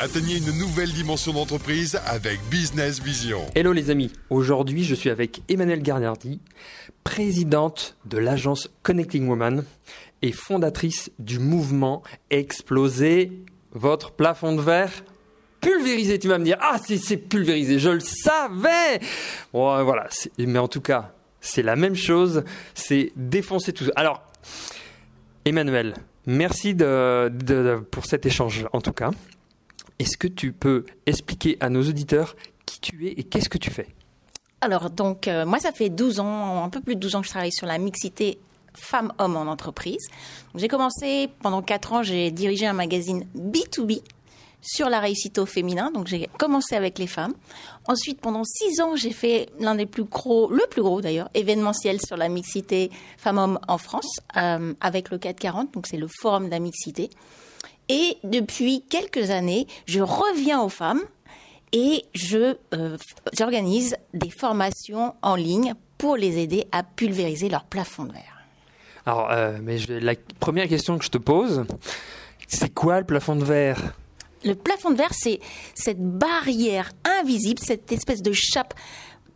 Atteignez une nouvelle dimension d'entreprise avec Business Vision. Hello les amis, aujourd'hui je suis avec Emmanuelle Garnardi, présidente de l'agence Connecting Woman et fondatrice du mouvement Exploser votre plafond de verre pulvérisé. Tu vas me dire, ah c'est pulvérisé, je le savais. Bon, voilà, mais en tout cas, c'est la même chose, c'est défoncer tout. Alors, Emmanuel, merci pour cet échange en tout cas. Est-ce que tu peux expliquer à nos auditeurs qui tu es et qu'est-ce que tu fais? Alors, donc, euh, moi, ça fait 12 ans, un peu plus de 12 ans que je travaille sur la mixité femmes-hommes en entreprise. J'ai commencé, pendant 4 ans, j'ai dirigé un magazine B2B sur la réussite au féminin. Donc j'ai commencé avec les femmes. Ensuite, pendant six ans, j'ai fait l'un des plus gros, le plus gros d'ailleurs, événementiel sur la mixité femmes-hommes en France euh, avec le 440. Donc c'est le forum de la mixité. Et depuis quelques années, je reviens aux femmes et je euh, j'organise des formations en ligne pour les aider à pulvériser leur plafond de verre. Alors, euh, mais la première question que je te pose, c'est quoi le plafond de verre? Le plafond de verre, c'est cette barrière invisible, cette espèce de chape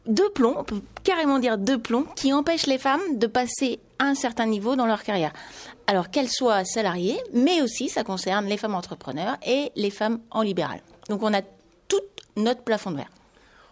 de plomb, on peut carrément dire de plomb, qui empêche les femmes de passer à un certain niveau dans leur carrière. Alors qu'elles soient salariées, mais aussi ça concerne les femmes entrepreneurs et les femmes en libéral. Donc on a tout notre plafond de verre.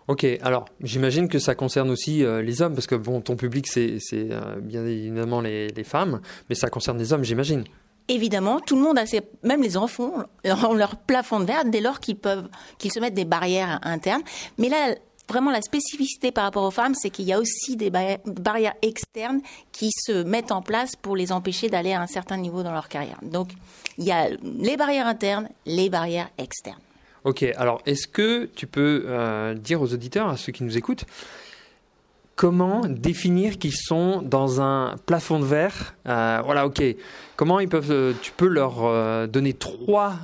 Ok, alors j'imagine que ça concerne aussi euh, les hommes, parce que bon, ton public c'est euh, bien évidemment les, femmes, mais ça concerne les hommes, j'imagine. Évidemment, tout le monde a ses, même les enfants ont leur plafond de verre dès lors qu'ils peuvent, qu'ils se mettent des barrières internes. Mais là, vraiment la spécificité par rapport aux femmes, c'est qu'il y a aussi des barrières externes qui se mettent en place pour les empêcher d'aller à un certain niveau dans leur carrière. Donc, il y a les barrières internes, les barrières externes. Ok, alors est-ce que tu peux euh, dire aux auditeurs, à ceux qui nous écoutent, comment définir qu'ils sont dans un plafond de verre euh, Voilà, ok. Comment ils peuvent euh, Tu peux leur donner trois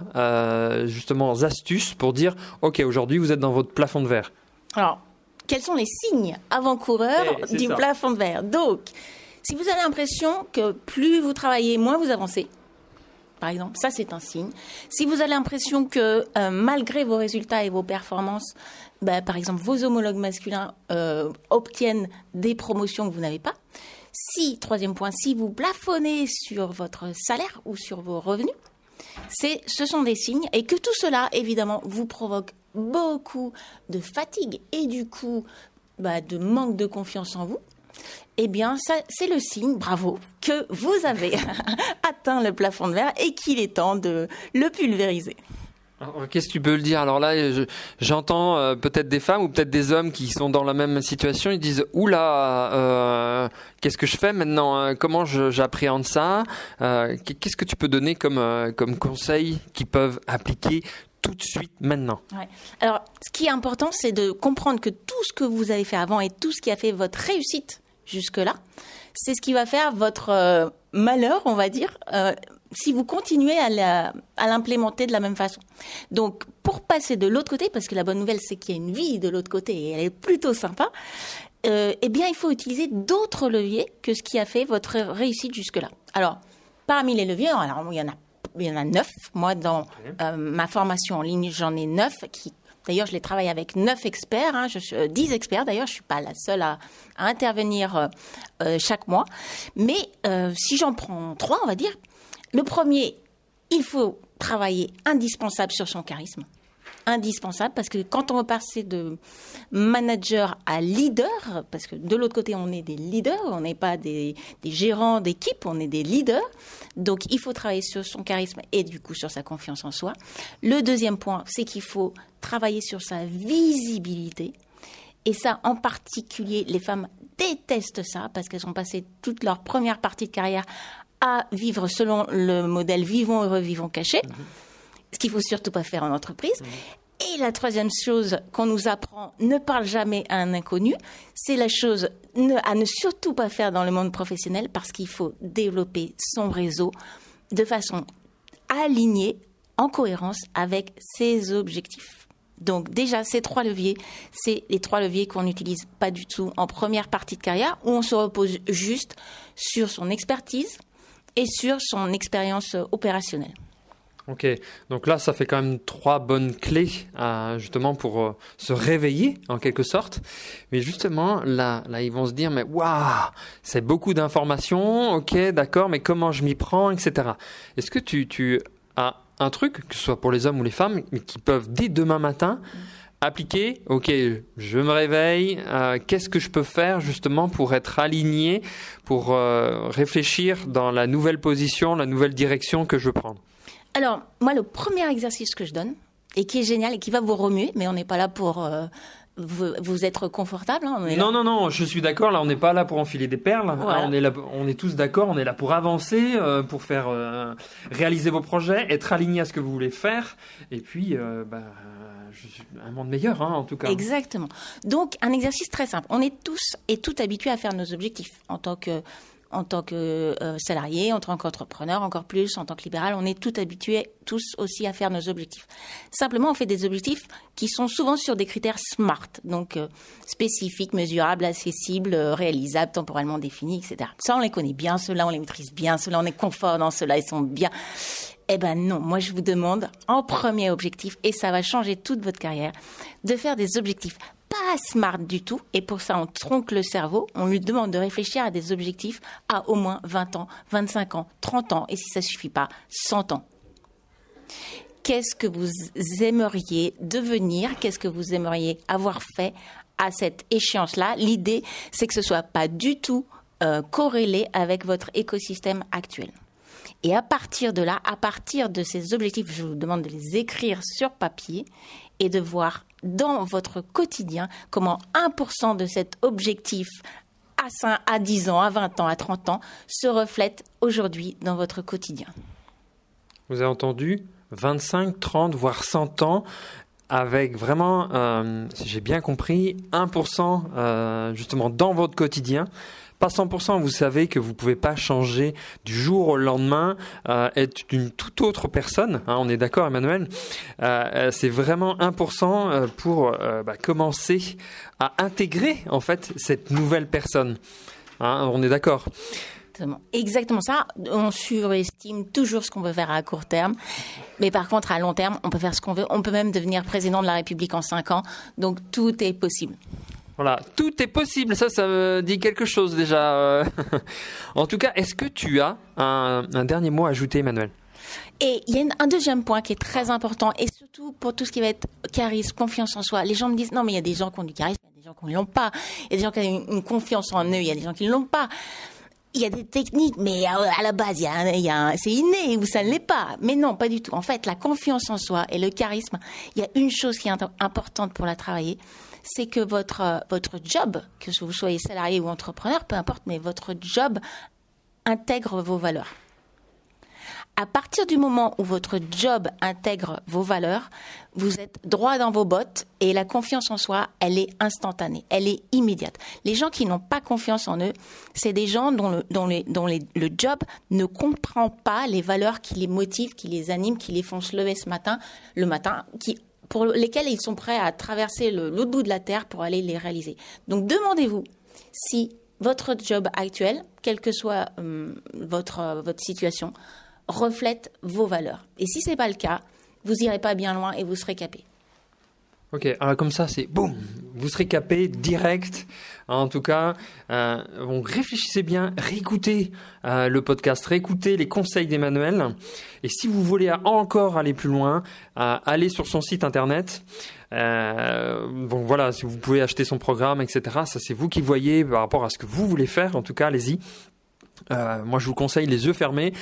justement astuces pour dire, ok, aujourd'hui vous êtes dans votre plafond de verre. Alors, quels sont les signes avant-coureurs eh, du plafond de verre? Donc, si vous avez l'impression que plus vous travaillez, moins vous avancez, par exemple, ça c'est un signe. Si vous avez l'impression que euh, malgré vos résultats et vos performances, bah, par exemple vos homologues masculins euh, obtiennent des promotions que vous n'avez pas. Si, troisième point, si vous plafonnez sur votre salaire ou sur vos revenus, ce sont des signes et que tout cela, évidemment, vous provoque beaucoup de fatigue et du coup bah, de manque de confiance en vous, eh bien, ça, c'est le signe, bravo, que vous avez atteint le plafond de verre et qu'il est temps de le pulvériser. Qu'est-ce que tu peux le dire? Alors là, j'entends euh, peut-être des femmes ou peut-être des hommes qui sont dans la même situation. Ils disent oula, euh, qu'est-ce que je fais maintenant hein? Comment j'appréhende ça? Euh, Qu'est-ce que tu peux donner comme comme conseils qu'ils peuvent appliquer tout de suite maintenant Alors, ce qui est important, c'est de comprendre que tout ce que vous avez fait avant et tout ce qui a fait votre réussite jusque-là, c'est ce qui va faire votre malheur, on va dire, si vous continuez à l'implémenter de la même façon. Donc, pour passer de l'autre côté, parce que la bonne nouvelle, c'est qu'il y a une vie de l'autre côté et elle est plutôt sympa, euh, eh bien, il faut utiliser d'autres leviers que ce qui a fait votre réussite jusque-là. Alors, parmi les leviers, alors, il y en a il y en a neuf. Moi, dans euh, ma formation en ligne, j'en ai neuf qui D'ailleurs, je les travaille avec neuf experts, hein, je euh, dix experts. D'ailleurs, je suis pas la seule à, intervenir chaque mois. Mais si j'en prends trois, on va dire, le premier, il faut travailler indispensable sur son charisme. Indispensable parce que quand on veut passer de manager à leader, parce que de l'autre côté on est des leaders, on n'est pas des, gérants d'équipe, on est des leaders. Donc il faut travailler sur son charisme et du coup sur sa confiance en soi. Le deuxième point, c'est qu'il faut travailler sur sa visibilité. Et ça, en particulier, les femmes détestent ça parce qu'elles ont passé toute leur première partie de carrière à vivre selon le modèle vivons heureux, vivons cachés, mhm. Ce qu'il faut surtout pas faire en entreprise. Et la troisième chose qu'on nous apprend, ne parle jamais à un inconnu, c'est la chose à ne surtout pas faire dans le monde professionnel parce qu'il faut développer son réseau de façon alignée, en cohérence avec ses objectifs. Donc déjà, ces trois leviers, c'est les trois leviers qu'on n'utilise pas du tout en première partie de carrière, où on se repose juste sur son expertise, et sur son expérience opérationnelle. Ok, donc là, ça fait quand même trois bonnes clés euh, justement pour euh, se réveiller en quelque sorte. Mais justement, là, là, ils vont se dire, mais waouh, c'est beaucoup d'informations. Ok, d'accord, mais comment je m'y prends, etc. Est-ce que tu, tu as un truc, que ce soit pour les hommes ou les femmes, qui peuvent dès demain matin appliquer, ok, je me réveille, euh, qu'est-ce que je peux faire justement pour être aligné, pour euh, réfléchir dans la nouvelle position, la nouvelle direction que je veux prendre Alors, moi, le premier exercice que je donne, et qui est génial et qui va vous remuer, mais on n'est pas là pour euh, vous, vous être confortable. hein, Non, non, non, je suis d'accord, là on n'est pas là pour enfiler des perles, Voilà. on, est là, on est tous d'accord, on est là pour avancer, euh, pour faire euh, réaliser vos projets, être aligné à ce que vous voulez faire, et puis bah, un monde meilleur hein, en tout cas. Exactement. Donc, un exercice très simple. On est tous et toutes habitués à faire nos objectifs en tant que en tant que euh, salarié, en tant qu'entrepreneur, encore plus en tant que libéral, on est tous habitués tous aussi à faire nos objectifs. Simplement, on fait des objectifs qui sont souvent sur des critères SMART, donc euh, spécifiques, mesurables, accessibles, euh, réalisables, temporellement définis, etc. Ça, on les connaît bien, ceux-là, on les maîtrise bien, ceux-là, on est confort dans ceux-là, ils sont bien. Eh ben non, moi je vous demande en premier objectif, et ça va changer toute votre carrière, de faire des objectifs pas smart du tout, et pour ça on tronque le cerveau, on lui demande de réfléchir à des objectifs à au moins 20 ans, 25 ans, 30 ans, et si ça suffit pas, 100 ans. Qu'est-ce que vous aimeriez devenir? Qu'est-ce que vous aimeriez avoir fait à cette échéance-là? L'idée, c'est que ce soit pas du tout euh, corrélé avec votre écosystème actuel. Et à partir de là, à partir de ces objectifs, je vous demande de les écrire sur papier et de voir dans votre quotidien comment 1% de cet objectif à 5, à 10 ans, à 20 ans, à 30 ans se reflète aujourd'hui dans votre quotidien. Vous avez entendu 25, 30, voire 100 ans avec vraiment, euh, si j'ai bien compris, 1% euh, justement dans votre quotidien. Pas 100%, vous savez que vous pouvez pas changer du jour au lendemain, euh, être une toute autre personne. hein, on est d'accord, Emmanuel. Euh, euh, c'est vraiment 1% euh, pour bah, commencer à intégrer en fait cette nouvelle personne. Hein, on est d'accord. Exactement. Exactement ça. On surestime toujours ce qu'on peut faire à court terme. Mais par contre, à long terme, on peut faire ce qu'on veut. On peut même devenir président de la République en 5 ans. Donc tout est possible. Voilà, tout est possible. Ça, ça me dit quelque chose déjà. euh. en tout cas, est-ce que tu as un, dernier mot à ajouter, Emmanuel? Et il y a un deuxième point qui est très important, et surtout pour tout ce qui va être charisme, confiance en soi. Les gens me disent, non, mais il y a des gens qui ont du charisme, il y a des gens qui ne l'ont pas. Il y a des gens qui ont une, confiance en eux, il y a des gens qui ne l'ont pas. Il y a des techniques, mais à, la base, c'est inné ou ça ne l'est pas. Mais non, pas du tout. En fait, la confiance en soi et le charisme, il y a une chose qui est importante pour la travailler, c'est que votre, euh, votre job, que vous soyez salarié ou entrepreneur, peu importe, mais votre job intègre vos valeurs. À partir du moment où votre job intègre vos valeurs, vous êtes droit dans vos bottes et la confiance en soi, elle est instantanée, elle est immédiate. Les gens qui n'ont pas confiance en eux, c'est des gens dont, le, dont, les, dont les- le job ne comprend pas les valeurs qui les motivent, qui les animent, qui les font se lever ce matin, le matin, qui pour lesquels ils sont prêts à traverser l'autre bout de la terre pour aller les réaliser. Donc demandez-vous si votre job actuel, quelle que soit hum, votre, votre situation, reflète vos valeurs. Et si c'est pas le cas, vous irez pas bien loin et vous serez capé. Ok, alors comme ça, c'est boum, vous serez capé direct. En tout cas, euh, donc réfléchissez bien, réécoutez euh, le podcast, réécoutez les conseils d'Emmanuel. Et si vous voulez encore aller plus loin, euh, allez sur son site internet. Euh, donc voilà, si vous pouvez acheter son programme, etc. Ça, c'est vous qui voyez par rapport à ce que vous voulez faire. En tout cas, allez-y. Euh, moi, je vous conseille les yeux fermés.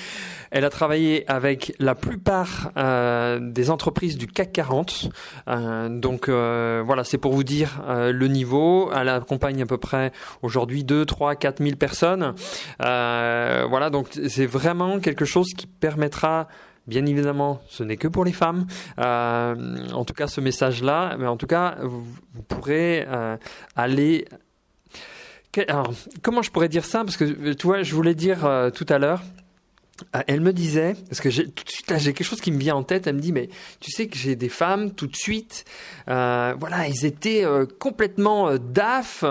Elle a travaillé avec la plupart euh, des entreprises du CAC 40. Euh, donc voilà, c'est pour vous dire le niveau. Elle accompagne à peu près aujourd'hui 2, 3, 4 000 personnes. Voilà, donc c'est vraiment quelque chose qui permettra Bien évidemment, ce n'est que pour les femmes. En tout cas, ce message-là, mais en tout cas, vous, pourrez aller alors, comment je pourrais dire ça? Parce que tu vois, je voulais dire euh, tout à l'heure, euh, elle me disait, parce que là j'ai quelque chose qui me vient en tête, elle me dit mais tu sais que j'ai des femmes tout de suite, euh, voilà, ils étaient euh, complètement euh, daf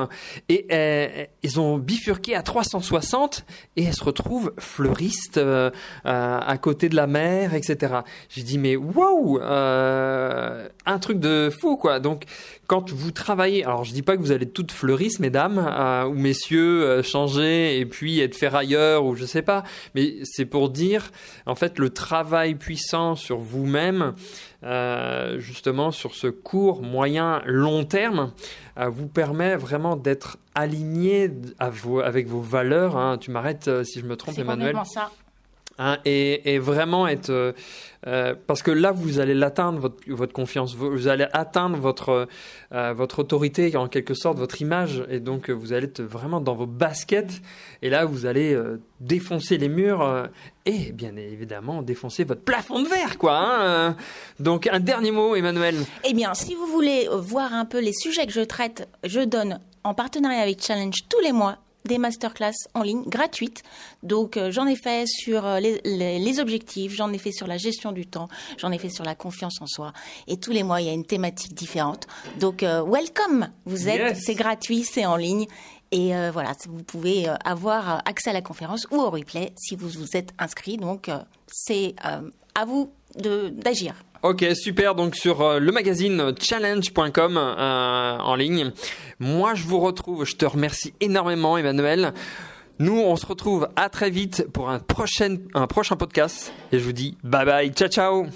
et euh, ils ont bifurqué à 360 et elles se retrouvent fleuristes euh, euh, à côté de la mer, etc. J'ai dit mais waouh, euh, un truc de fou quoi. Donc quand vous travaillez, alors je dis pas que vous allez toutes fleuristes, mesdames euh, ou messieurs, euh, changer et puis être ferrailleurs ou je sais pas, mais c'est pour dire en fait le travail puissant sur vous-même, euh, justement sur ce court, moyen, long terme, euh, vous permet vraiment d'être aligné à vos- avec vos valeurs. hein. Tu m'arrêtes euh, si je me trompe, C'est Emmanuel. ça. Hein, et, vraiment être euh, euh, parce que là vous allez l'atteindre votre, confiance. Vous, allez atteindre votre euh, votre autorité en quelque sorte votre image. Et donc vous allez être vraiment dans vos baskets. Et là vous allez défoncer les murs et bien évidemment défoncer votre plafond de verre quoi hein, donc un dernier mot Emmanuel. Eh bien, si vous voulez voir un peu les sujets que je traite, je donne en partenariat avec Challenge tous les mois des masterclass en ligne gratuites. Donc euh, j'en ai fait sur euh, les, les- les objectifs, j'en ai fait sur la gestion du temps, j'en ai fait sur la confiance en soi. Et tous les mois, il y a une thématique différente. Donc euh, welcome, vous êtes, Yes. c'est gratuit, c'est en ligne. Et euh, voilà, vous pouvez avoir accès à la conférence ou au replay si vous vous êtes inscrit. Donc c'est à vous d'agir. Ok, super. Donc sur euh, le magazine challenge.com euh, en ligne. Moi, je vous retrouve. Je te remercie énormément, Emmanuel. Nous, on se retrouve à très vite pour un prochain, un prochain podcast. Et je vous dis bye bye. Ciao, ciao.